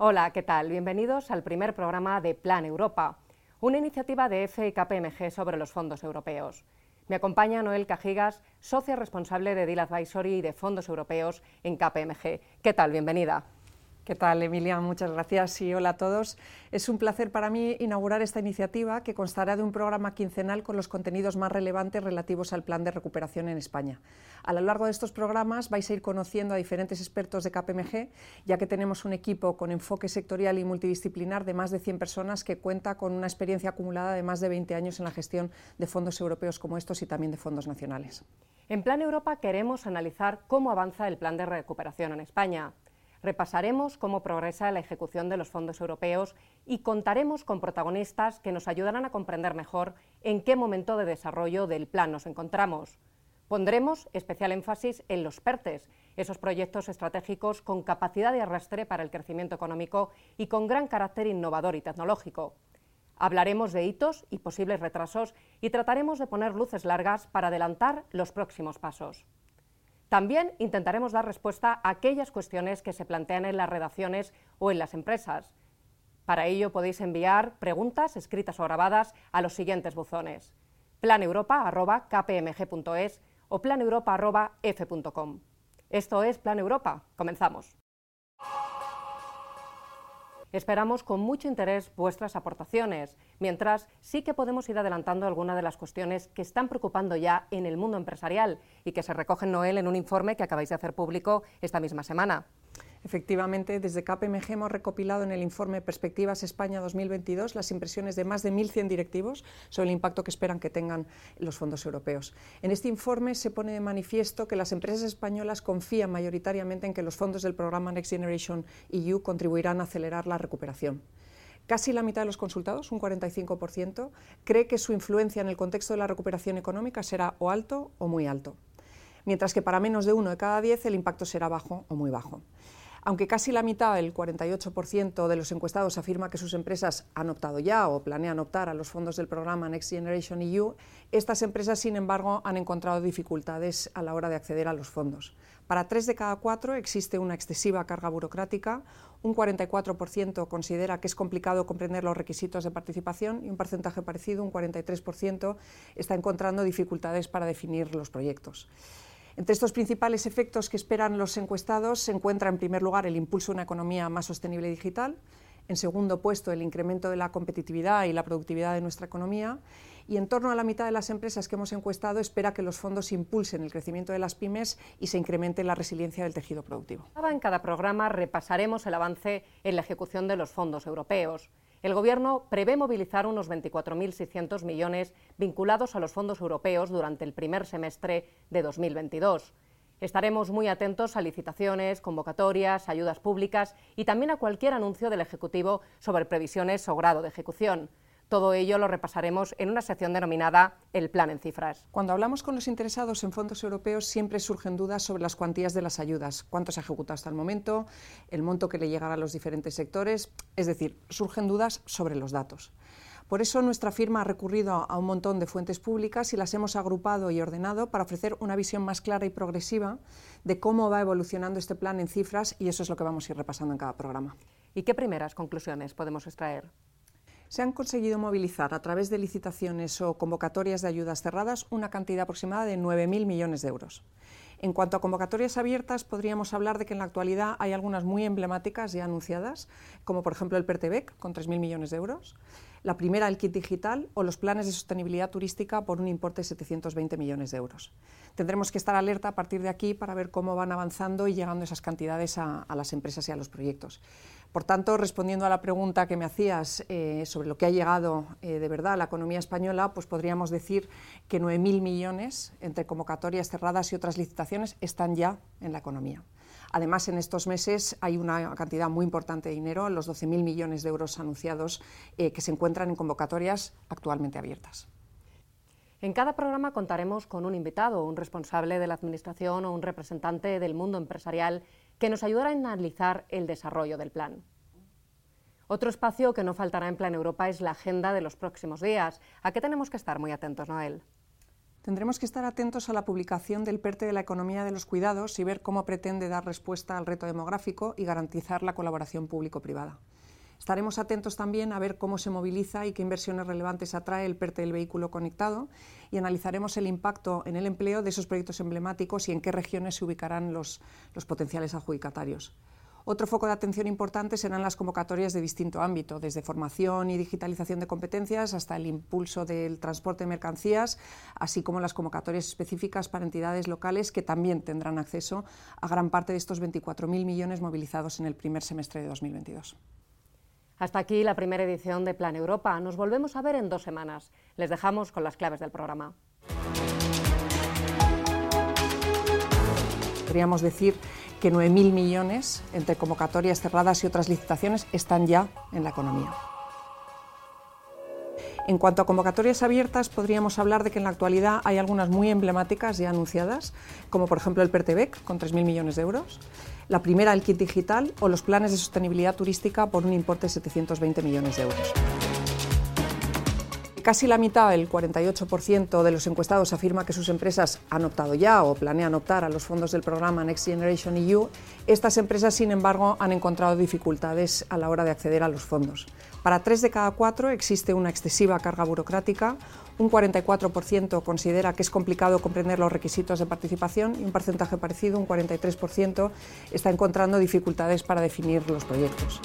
Hola, ¿qué tal? Bienvenidos al primer programa de Plan Europa, una iniciativa de EFE y KPMG sobre los fondos europeos. Me acompaña Noel Cajigas, socia responsable de Deal Advisory y de fondos europeos en KPMG. ¿Qué tal? Bienvenida. ¿Qué tal, Emilia? Muchas gracias y hola a todos. Es un placer para mí inaugurar esta iniciativa que constará de un programa quincenal con los contenidos más relevantes relativos al plan de recuperación en España. A lo largo de estos programas vais a ir conociendo a diferentes expertos de KPMG, ya que tenemos un equipo con enfoque sectorial y multidisciplinar de más de 100 personas que cuenta con una experiencia acumulada de más de 20 años en la gestión de fondos europeos como estos y también de fondos nacionales. En Plan Europa queremos analizar cómo avanza el plan de recuperación en España. Repasaremos cómo progresa la ejecución de los fondos europeos y contaremos con protagonistas que nos ayudarán a comprender mejor en qué momento de desarrollo del plan nos encontramos. Pondremos especial énfasis en los PERTES, esos proyectos estratégicos con capacidad de arrastre para el crecimiento económico y con gran carácter innovador y tecnológico. Hablaremos de hitos y posibles retrasos y trataremos de poner luces largas para adelantar los próximos pasos. También intentaremos dar respuesta a aquellas cuestiones que se plantean en las redacciones o en las empresas. Para ello podéis enviar preguntas escritas o grabadas a los siguientes buzones planeuropa.kpmg.es o planeuropa.f.com. Esto es Plan Europa. Comenzamos. Esperamos con mucho interés vuestras aportaciones, mientras sí que podemos ir adelantando algunas de las cuestiones que están preocupando ya en el mundo empresarial y que se recogen, Noel, en un informe que acabáis de hacer público esta misma semana. Efectivamente, desde KPMG hemos recopilado en el informe Perspectivas España 2022 las impresiones de más de 1.100 directivos sobre el impacto que esperan que tengan los fondos europeos. En este informe se pone de manifiesto que las empresas españolas confían mayoritariamente en que los fondos del programa Next Generation EU contribuirán a acelerar la recuperación. Casi la mitad de los consultados, un 45%, cree que su influencia en el contexto de la recuperación económica será o alto o muy alto, mientras que para menos de uno de cada diez el impacto será bajo o muy bajo. Aunque casi la mitad, el 48% de los encuestados afirma que sus empresas han optado ya o planean optar a los fondos del programa Next Generation EU, estas empresas, sin embargo, han encontrado dificultades a la hora de acceder a los fondos. Para tres de cada cuatro existe una excesiva carga burocrática, un 44% considera que es complicado comprender los requisitos de participación y un porcentaje parecido, un 43%, está encontrando dificultades para definir los proyectos. Entre estos principales efectos que esperan los encuestados se encuentra en primer lugar el impulso de una economía más sostenible y digital, en segundo puesto el incremento de la competitividad y la productividad de nuestra economía y en torno a la mitad de las empresas que hemos encuestado espera que los fondos impulsen el crecimiento de las pymes y se incremente la resiliencia del tejido productivo. En cada programa repasaremos el avance en la ejecución de los fondos europeos. El Gobierno prevé movilizar unos 24.600 millones vinculados a los fondos europeos durante el primer semestre de 2022. Estaremos muy atentos a licitaciones, convocatorias, ayudas públicas y también a cualquier anuncio del Ejecutivo sobre previsiones o grado de ejecución. Todo ello lo repasaremos en una sección denominada El plan en cifras. Cuando hablamos con los interesados en fondos europeos siempre surgen dudas sobre las cuantías de las ayudas, cuánto se ha ejecutado hasta el momento, el monto que le llegará a los diferentes sectores, es decir, surgen dudas sobre los datos. Por eso nuestra firma ha recurrido a un montón de fuentes públicas y las hemos agrupado y ordenado para ofrecer una visión más clara y progresiva de cómo va evolucionando este plan en cifras y eso es lo que vamos a ir repasando en cada programa. ¿Y qué primeras conclusiones podemos extraer? Se han conseguido movilizar a través de licitaciones o convocatorias de ayudas cerradas una cantidad aproximada de 9.000 millones de euros. En cuanto a convocatorias abiertas, podríamos hablar de que en la actualidad hay algunas muy emblemáticas ya anunciadas, como por ejemplo el PERTEBEC, con 3.000 millones de euros, la primera, el kit digital, o los planes de sostenibilidad turística por un importe de 720 millones de euros. Tendremos que estar alerta a partir de aquí para ver cómo van avanzando y llegando esas cantidades a, las empresas y a los proyectos. Por tanto, respondiendo a la pregunta que me hacías eh, sobre lo que ha llegado eh, de verdad a la economía española, pues podríamos decir que 9.000 millones entre convocatorias cerradas y otras licitaciones están ya en la economía. Además, en estos meses hay una cantidad muy importante de dinero, los 12.000 millones de euros anunciados, eh, que se encuentran en convocatorias actualmente abiertas. En cada programa contaremos con un invitado, un responsable de la Administración o un representante del mundo empresarial que nos ayudará a analizar el desarrollo del plan. Otro espacio que no faltará en Plan Europa es la agenda de los próximos días. ¿A qué tenemos que estar muy atentos, Noel? Tendremos que estar atentos a la publicación del PERTE de la economía de los cuidados y ver cómo pretende dar respuesta al reto demográfico y garantizar la colaboración público-privada. Estaremos atentos también a ver cómo se moviliza y qué inversiones relevantes atrae el PERTE del vehículo conectado y analizaremos el impacto en el empleo de esos proyectos emblemáticos y en qué regiones se ubicarán los, los potenciales adjudicatarios. Otro foco de atención importante serán las convocatorias de distinto ámbito, desde formación y digitalización de competencias hasta el impulso del transporte de mercancías, así como las convocatorias específicas para entidades locales que también tendrán acceso a gran parte de estos 24.000 millones movilizados en el primer semestre de 2022. Hasta aquí la primera edición de Plan Europa. Nos volvemos a ver en dos semanas. Les dejamos con las claves del programa. Podríamos decir que 9.000 millones entre convocatorias cerradas y otras licitaciones están ya en la economía. En cuanto a convocatorias abiertas, podríamos hablar de que en la actualidad hay algunas muy emblemáticas ya anunciadas, como por ejemplo el PERTEBEC, con 3.000 millones de euros, la primera, el kit digital, o los planes de sostenibilidad turística por un importe de 720 millones de euros. Casi la mitad, el 48% de los encuestados afirma que sus empresas han optado ya o planean optar a los fondos del programa Next Generation EU. Estas empresas, sin embargo, han encontrado dificultades a la hora de acceder a los fondos. Para tres de cada cuatro existe una excesiva carga burocrática, un 44% considera que es complicado comprender los requisitos de participación y un porcentaje parecido, un 43%, está encontrando dificultades para definir los proyectos.